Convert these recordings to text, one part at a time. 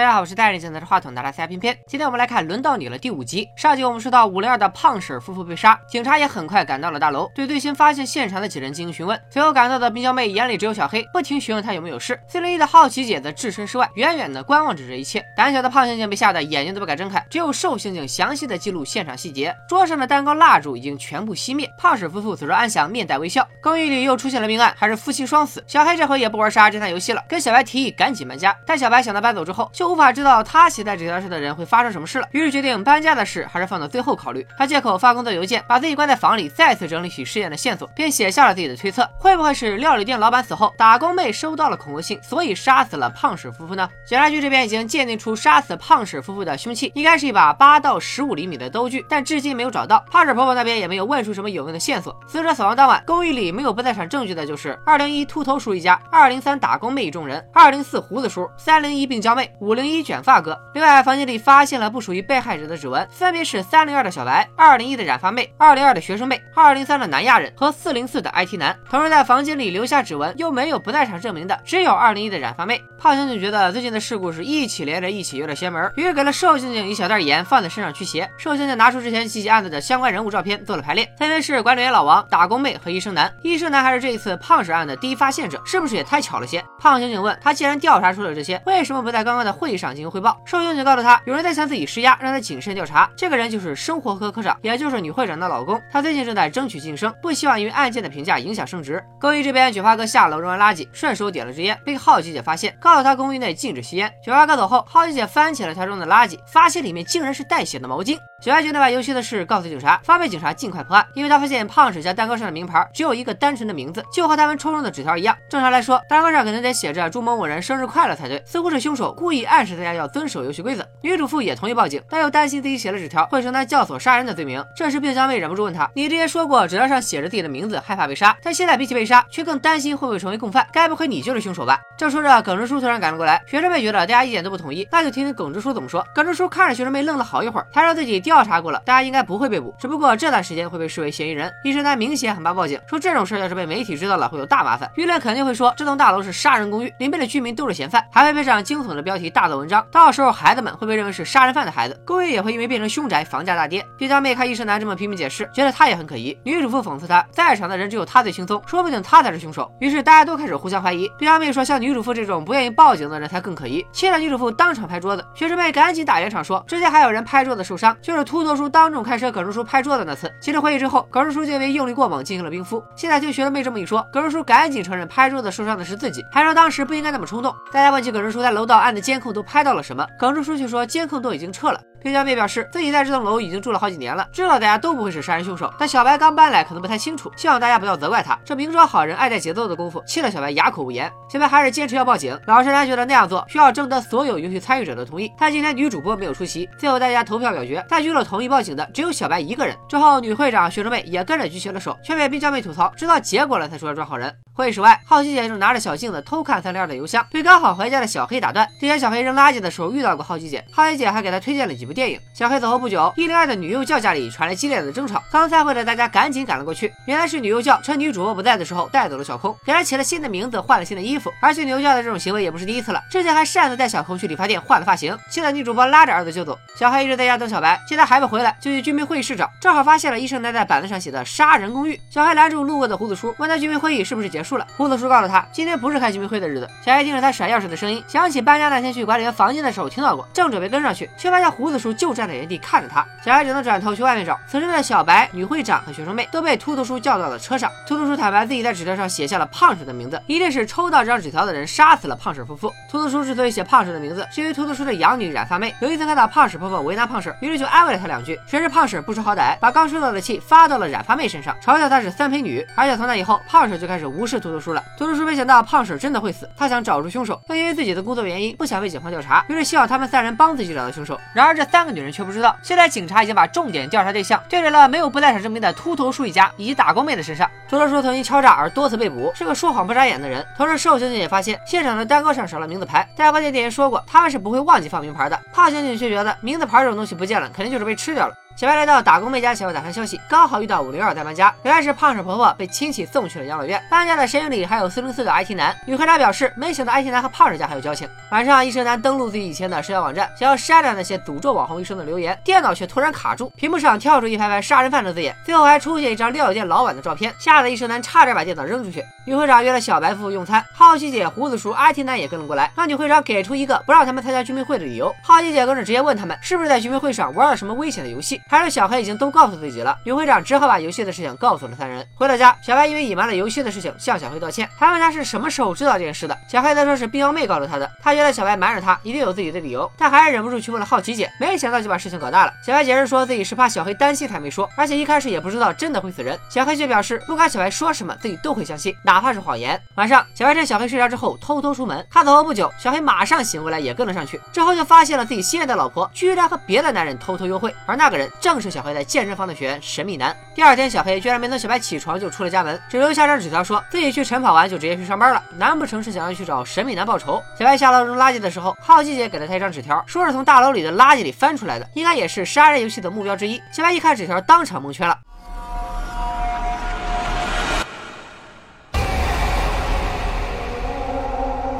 大家好，我是戴眼镜拿着话筒的拉斯偏偏。今天我们来看《轮到你了》第五集。上集我们说到五零二的胖婶夫妇被杀，警察也很快赶到了大楼，对最新发现现场的几人进行询问。随后赶到的冰娇妹眼里只有小黑，不停询问她有没有事。四零一的好奇姐则置身事外，远远的观望着这一切。胆小的胖刑警被吓得眼睛都不敢睁开，只有瘦刑警详细的记录现场细节。桌上的蛋糕蜡烛已经全部熄灭，胖婶夫妇此时安详，面带微笑。公寓里又出现了命案，还是夫妻双死。小黑这回也不玩杀人侦探游戏了，跟小白提议赶紧搬家。但小白想到搬走之后。就无法知道他携带纸条上的人会发生什么事了，于是决定搬家的事还是放到最后考虑。他借口发工作邮件，把自己关在房里，再次整理起事件的线索，并写下了自己的推测：会不会是料理店老板死后，打工妹收到了恐吓信，所以杀死了胖婶夫妇呢？检察局这边已经鉴定出杀死胖婶夫妇的凶器应该是一把八到十五厘米的刀具，但至今没有找到。胖婶婆婆那边也没有问出什么有用的线索。死者死亡当晚，公寓里没有不在场证据的就是二零一秃头叔一家、二零三打工妹一众人、二零四胡子叔、三零一病娇妹、五零零一卷发哥。另外，房间里发现了不属于被害者的指纹，分别是三零二的小白、二零一的染发妹、二零二的学生妹、二零三的南亚人和四零四的 IT 男。同时，在房间里留下指纹又没有不在场证明的，只有二零一的染发妹。胖刑警觉得最近的事故是一起连着一起，有点邪门，于是给了瘦刑警一小袋盐放在身上驱邪。瘦刑警拿出之前袭击案子的相关人物照片做了排列，分别是管理员老王、打工妹和医生男。医生男还是这一次胖婶案的第一发现者，是不是也太巧了些？胖刑警问他，既然调查出了这些，为什么不在刚刚的会议上进行汇报？瘦刑警告诉他，有人在向自己施压，让他谨慎调查。这个人就是生活科科长，也就是女会长的老公。他最近正在争取晋升，不希望因为案件的评价影响升职。公寓这边，卷发哥下楼扔完垃圾，顺手点了支烟，被好奇姐发现，告诉他公寓内禁止吸烟。卷发哥走后，好奇姐翻起了他扔的垃圾，发现里面竟然是带血的毛巾。小白决定把游戏的事告诉警察，方便警察尽快破案。因为他发现胖婶家蛋糕上的名牌只有一个单纯的名字，就和他们抽中的纸条一样。正常来说，蛋糕上肯定得写着祝某某人生日快乐才对。似乎是凶手故意暗示大家要遵守游戏规则。女主妇也同意报警，但又担心自己写了纸条会承担教唆杀人的罪名。这时，病娇妹忍不住问他：“你之前说过纸条上写着自己的名字，害怕被杀，但现在比起被杀，却更担心会不会成为共犯？该不会你就是凶手吧？”正说着，耿直叔突然赶了过来。学生妹觉得大家一点都不统一，那就听听耿直叔怎么说。耿直叔看着学生妹愣了好一会儿，他说自己调查过了，大家应该不会被捕，只不过这段时间会被视为嫌疑人。医生男明显很怕报警，说这种事要是被媒体知道了，会有大麻烦，舆论肯定会说这栋大楼是杀人公寓，里面的居民都是嫌犯，还会配上惊悚的标题大做文章。到时候孩子们会被认为是杀人犯的孩子，公寓也会因为变成凶宅，房价大跌。毕娇妹看医生男这么拼命解释，觉得他也很可疑。女主妇讽刺他，在场的人只有他最轻松，说不定他才是凶手。于是大家都开始互相怀疑。毕娇妹说，像女主妇这种不愿意报警的人才更可疑，气得女主妇当场拍桌子。学生妹赶紧打圆场说，之前还有人拍桌子受伤，就是秃头叔当众开车耿直叔拍桌子那次。其实回忆之后，耿直叔就因为用力过猛进行了冰敷。现在听学生妹这么一说，耿直叔赶紧承认拍桌子受伤的是自己，还说当时不应该那么冲动。大家问起耿直叔在楼道按的监控都拍到了什么，耿直叔却说监控都已经撤了。冰娇妹表示自己在这栋楼已经住了好几年了，知道大家都不会是杀人凶手，但小白刚搬来，可能不太清楚，希望大家不要责怪他。这明说好人爱带节奏的功夫，气得小白哑口无言。小白还是坚持要报警，老实男觉得那样做需要征得所有游戏参与者的同意，但今天女主播没有出席，最后大家投票表决，在局了同意报警的只有小白一个人。之后女会长学生妹也跟着举起了手，却被冰娇妹吐槽，知道结果了才说要抓好人。会议室外，好奇姐正拿着小镜子偷看三零二的邮箱，被刚好回家的小黑打断。之前小黑扔垃圾的时候遇到过好奇姐，好奇姐还给他推荐了几部电影。小黑走后不久，一零二的女幼教家里传来激烈的争吵。刚散会的大家赶紧赶了过去，原来是女幼教趁女主播不在的时候带走了小空，给她起了新的名字，换了新的衣服。而且女幼教的这种行为也不是第一次了，之前还擅自带小空去理发店换了发型，气得女主播拉着儿子就走。小黑一直在家等小白，见他还不回来，就去居民会议室找，正好发现了医生男在板子上写的“杀人公寓”。小黑拦住路过的胡子叔，问他居民会议是不是结束了。胡子叔告诉他，今天不是开居民会的日子。小黑听着他甩钥匙的声音，想起搬家那天去管理员房间的时候听到过，正准备跟上去，却发现胡子叔就站在原地看着他。小孩只能转头去外面找。此时的小白、女会长和学生妹都被秃头叔叫到了车上。秃头叔坦白自己在纸条上写下了胖婶的名字，一定是抽到这张纸条的人杀死了胖婶夫妇。秃头叔之所以写胖婶的名字，是因为秃头叔的养女染发妹有一次看到胖婶婆婆为难胖婶，于是就安慰了她两句。谁知胖婶不识好歹，把刚收到的气发到了染发妹身上，嘲笑她是三陪女。而且从那以后，胖婶就开始无视秃头叔了。秃头叔没想到胖婶真的会死，他想找出凶手，但因为自己的工作原因不想被警方调查，于是希望他们三人帮自己找到凶手。然而这三个女人却不知道，现在警察已经把重点调查对象对准了没有不在场证明的秃头叔一家以及打工妹的身上。秃头叔曾因敲诈而多次被捕，是个说谎不眨眼的人。同时，瘦刑警也发现现场的蛋糕上少了名字牌，但发现店员说过他们是不会忘记放名牌的。胖刑警却觉得名字牌这种东西不见了，肯定就是被吃掉了。小白来到打工妹家想要打探消息，刚好遇到五零二在搬家。原来是胖婶婆婆被亲戚送去了养老院。搬家的身影里还有四零四的 IT 男。女会长表示，没想到 IT 男和胖婶家还有交情。晚上，医生男登录自己以前的社交网站，想要删掉那些诅咒网红医生的留言，电脑却突然卡住，屏幕上跳出一排排杀人犯的字眼，最后还出现一张料理店老板的照片，吓得医生男差点把电脑扔出去。女会长约了小白夫妇用餐，好奇姐、胡子叔、IT 男也跟了过来，让女会长给出一个不让他们参加居民会的理由。好奇姐更是直接问他们是不是在居民会上玩了什么危险的游戏，还是小黑已经都。告诉自己了，女会长只好把游戏的事情告诉了三人。回到家，小白因为隐瞒了游戏的事情向小黑道歉，还问他是什么时候知道这件事的。小黑则说是冰妖妹告诉他的。他觉得小白瞒着他一定有自己的理由，但还是忍不住去问了好奇姐，没想到就把事情搞大了。小白解释说自己是怕小黑担心才没说，而且一开始也不知道真的会死人。小黑却表示不管小白说什么，自己都会相信，哪怕是谎言。晚上，小白趁小黑睡着之后偷偷出门，他走后不久，小黑马上醒过来也跟了上去，之后就发现了自己心爱的老婆居然和别的男人偷偷幽会，而那个人正是小黑在健身房的学员。神秘男。第二天，小黑居然没等小白起床就出了家门，只留下张纸条，说自己去晨跑完就直接去上班了。难不成是想要去找神秘男报仇？小白下楼扔垃圾的时候，好奇姐给了他一张纸条，说是从大楼里的垃圾里翻出来的，应该也是杀人游戏的目标之一。小白一看纸条，当场蒙圈了。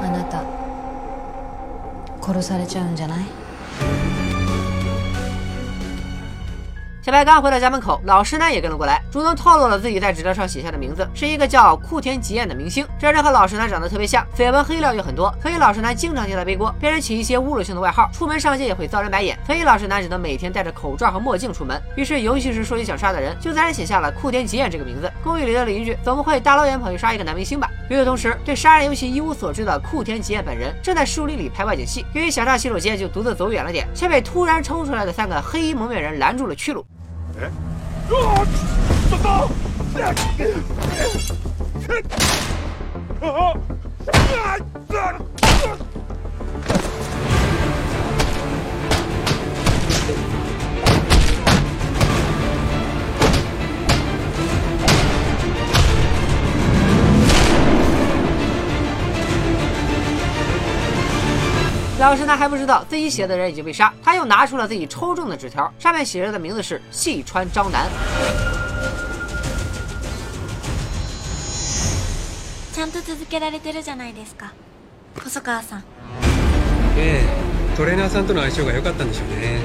あなた殺されちゃうんじゃない 小白刚回到家门口，老实男也跟了过来，主动透露了自己在纸条上写下的名字，是一个叫库田吉彦的明星。这人和老实男长得特别像，绯闻黑料也很多，所以老实男经常替他背锅，被人起一些侮辱性的外号，出门上街也会遭人白眼，所以老实男只能每天戴着口罩和墨镜出门。于是游戏时说起想杀的人，就自然写下了库田吉彦这个名字。公寓里的邻居总不会大老远跑去杀一个男明星吧？与此同时，对杀人游戏一无所知的库田吉彦本人正在树林里拍外景戏，由于想上洗手间，就独自走远了点，却被突然冲出来的三个黑衣蒙面人拦住了去路。啊！糟糕啊啊啊啊啊啊啊啊老实男还不知道自己写的人已经被杀，他又拿出了自己抽中的纸条，上面写着的名字是细川昭男。ちゃんと続けられてるじゃないですか細川さんええトレーナーさんとの相性が良かったんでしょうね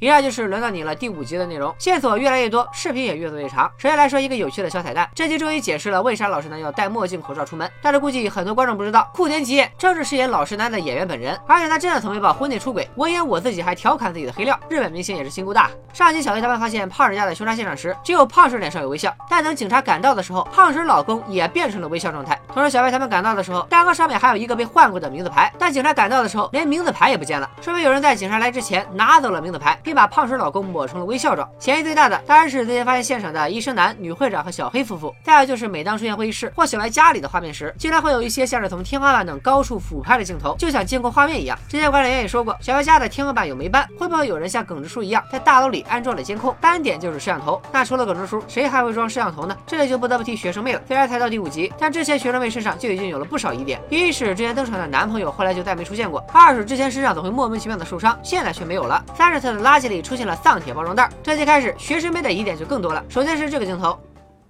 以上就是轮到你了第五集的内容，线索越来越多，视频也越做越长。首先来说一个有趣的小彩蛋，这集终于解释了为啥老实男要戴墨镜口罩出门。但是估计很多观众不知道，库田吉彦正是饰演老实男的演员本人，而且他真的曾被曝婚内出轨。我演我自己还调侃自己的黑料，日本明星也是心够大。上集小黑他们发现胖婶家的凶杀现场时，只有胖婶脸上有微笑，但等警察赶到的时候，胖婶老公也变成了微笑状态。同时，小白他们赶到的时候，蛋糕上面还有一个被换过的名字牌，但警察赶到的时候，连名字牌也不见了，说明有人在警察来之前拿走了名字牌。并把胖婶老公抹成了微笑状，嫌疑最大的当然是那些发现现场的医生男、女会长和小黑夫妇。再有就是每当出现会议室或小白家里的画面时，经常会有一些像是从天花板等高处俯拍的镜头，就像监控画面一样。之前管理员也说过，小白家的天花板有霉斑，会不会有人像耿直叔一样在大楼里安装了监控，斑点就是摄像头？那除了耿直叔，谁还会装摄像头呢？这里就不得不提学生妹了。虽然才到第五集，但之前学生妹身上就已经有了不少疑点：一是之前登场的男朋友后来就再没出现过；二是之前身上总会莫名其妙的受伤，现在却没有了；三是他的垃圾里出现了丧。铁包装袋。这集开始，学生妹的疑点就更多了。首先是这个镜头。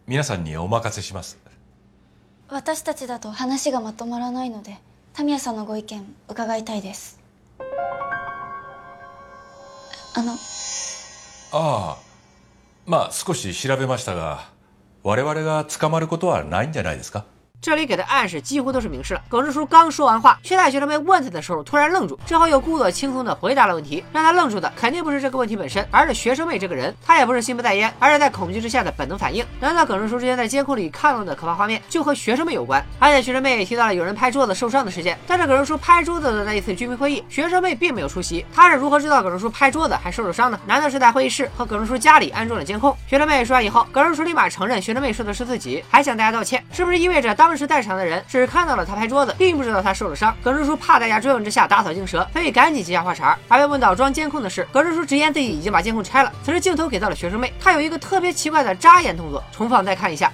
皆さんにお任せします。私たちだと話がまとまらないので、タミヤさんのご意見伺いたいです。あの。ああ、まあ少し調べましたが、我々が捕まることはないんじゃないですか？这里给的暗示几乎都是明示了。耿直叔刚说完话，却在学生妹问他的时候突然愣住，之后又故作轻松的回答了问题。让他愣住的肯定不是这个问题本身，而是学生妹这个人。他也不是心不在焉，而是在恐惧之下的本能反应。难道耿直叔之前在监控里看到的可怕画面就和学生妹有关？而且学生妹也提到了有人拍桌子受伤的事件，但是耿直叔拍桌子的那一次居民会议，学生妹并没有出席。他是如何知道耿直叔拍桌子还受了伤呢？难道是在会议室和耿直叔家里安装了监控？学生妹说完以后，耿直叔立马承认学生妹说的是自己，还向大家道歉。是不是意味着当时在场的人？只看到了他拍桌子，并不知道他受了伤。耿直叔怕大家追问之下打草惊蛇，所以赶紧接下话茬。而被问到装监控的事，耿直叔直言自己已经把监控拆了。此时镜头给到了学生妹，她有一个特别奇怪的眨眼动作，重放再看一下。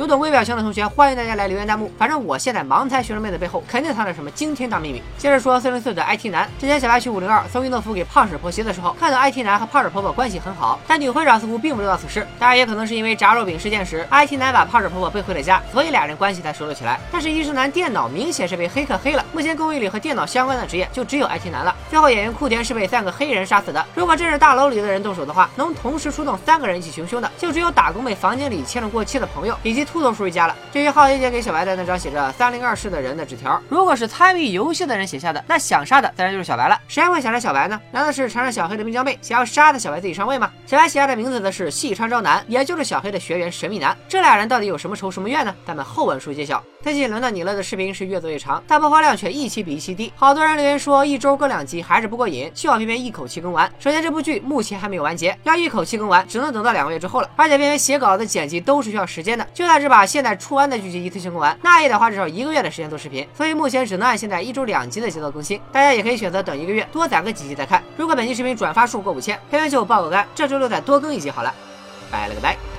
有懂微表情的同学，欢迎大家来留言弹幕。反正我现在盲猜学生妹的背后肯定藏着什么惊天大秘密。接着说四零四的 IT 男，之前小白去五零二送运动服给胖婶婆媳的时候，看到 IT 男和胖婶婆婆关系很好，但女会长似乎并不知道此事。当然也可能是因为炸肉饼事件时，IT 男把胖婶婆婆背回了家，所以俩人关系才熟了起来。但是医生男电脑明显是被黑客黑了，目前公寓里和电脑相关的职业就只有 IT 男了。最后演员库田是被三个黑人杀死的。如果真是大楼里的人动手的话，能同时出动三个人一起行凶的，就只有打工妹房间里欠了过期的朋友以及秃头叔一家了。至于浩爷姐给小白的那张写着三零二室的人的纸条，如果是参与游戏的人写下的，那想杀的自然就是小白了。谁会想着小白呢？难道是缠上小黑的冰娇妹想要杀的小白自己上位吗？小白写下的名字的是细川昭男，也就是小黑的学员神秘男。这俩人到底有什么仇什么怨呢？咱们后文书揭晓。最近轮到你了的视频是越做越长，但播放量却一期比一期低。好多人留言说一周更两集还是不过瘾，需要偏偏一口气更完。首先这部剧目前还没有完结，要一口气更完只能等到两个月之后了。而且偏偏写稿子、剪辑都是需要时间的，就算是把现在出完的剧集一次性更完，那也得花至少一个月的时间做视频。所以目前只能按现在一周两集的节奏更新。大家也可以选择等一个月，多攒个几集再看。如果本期视频转发数过五千，偏偏就爆个肝，这周六再多更一集好了。拜了个拜。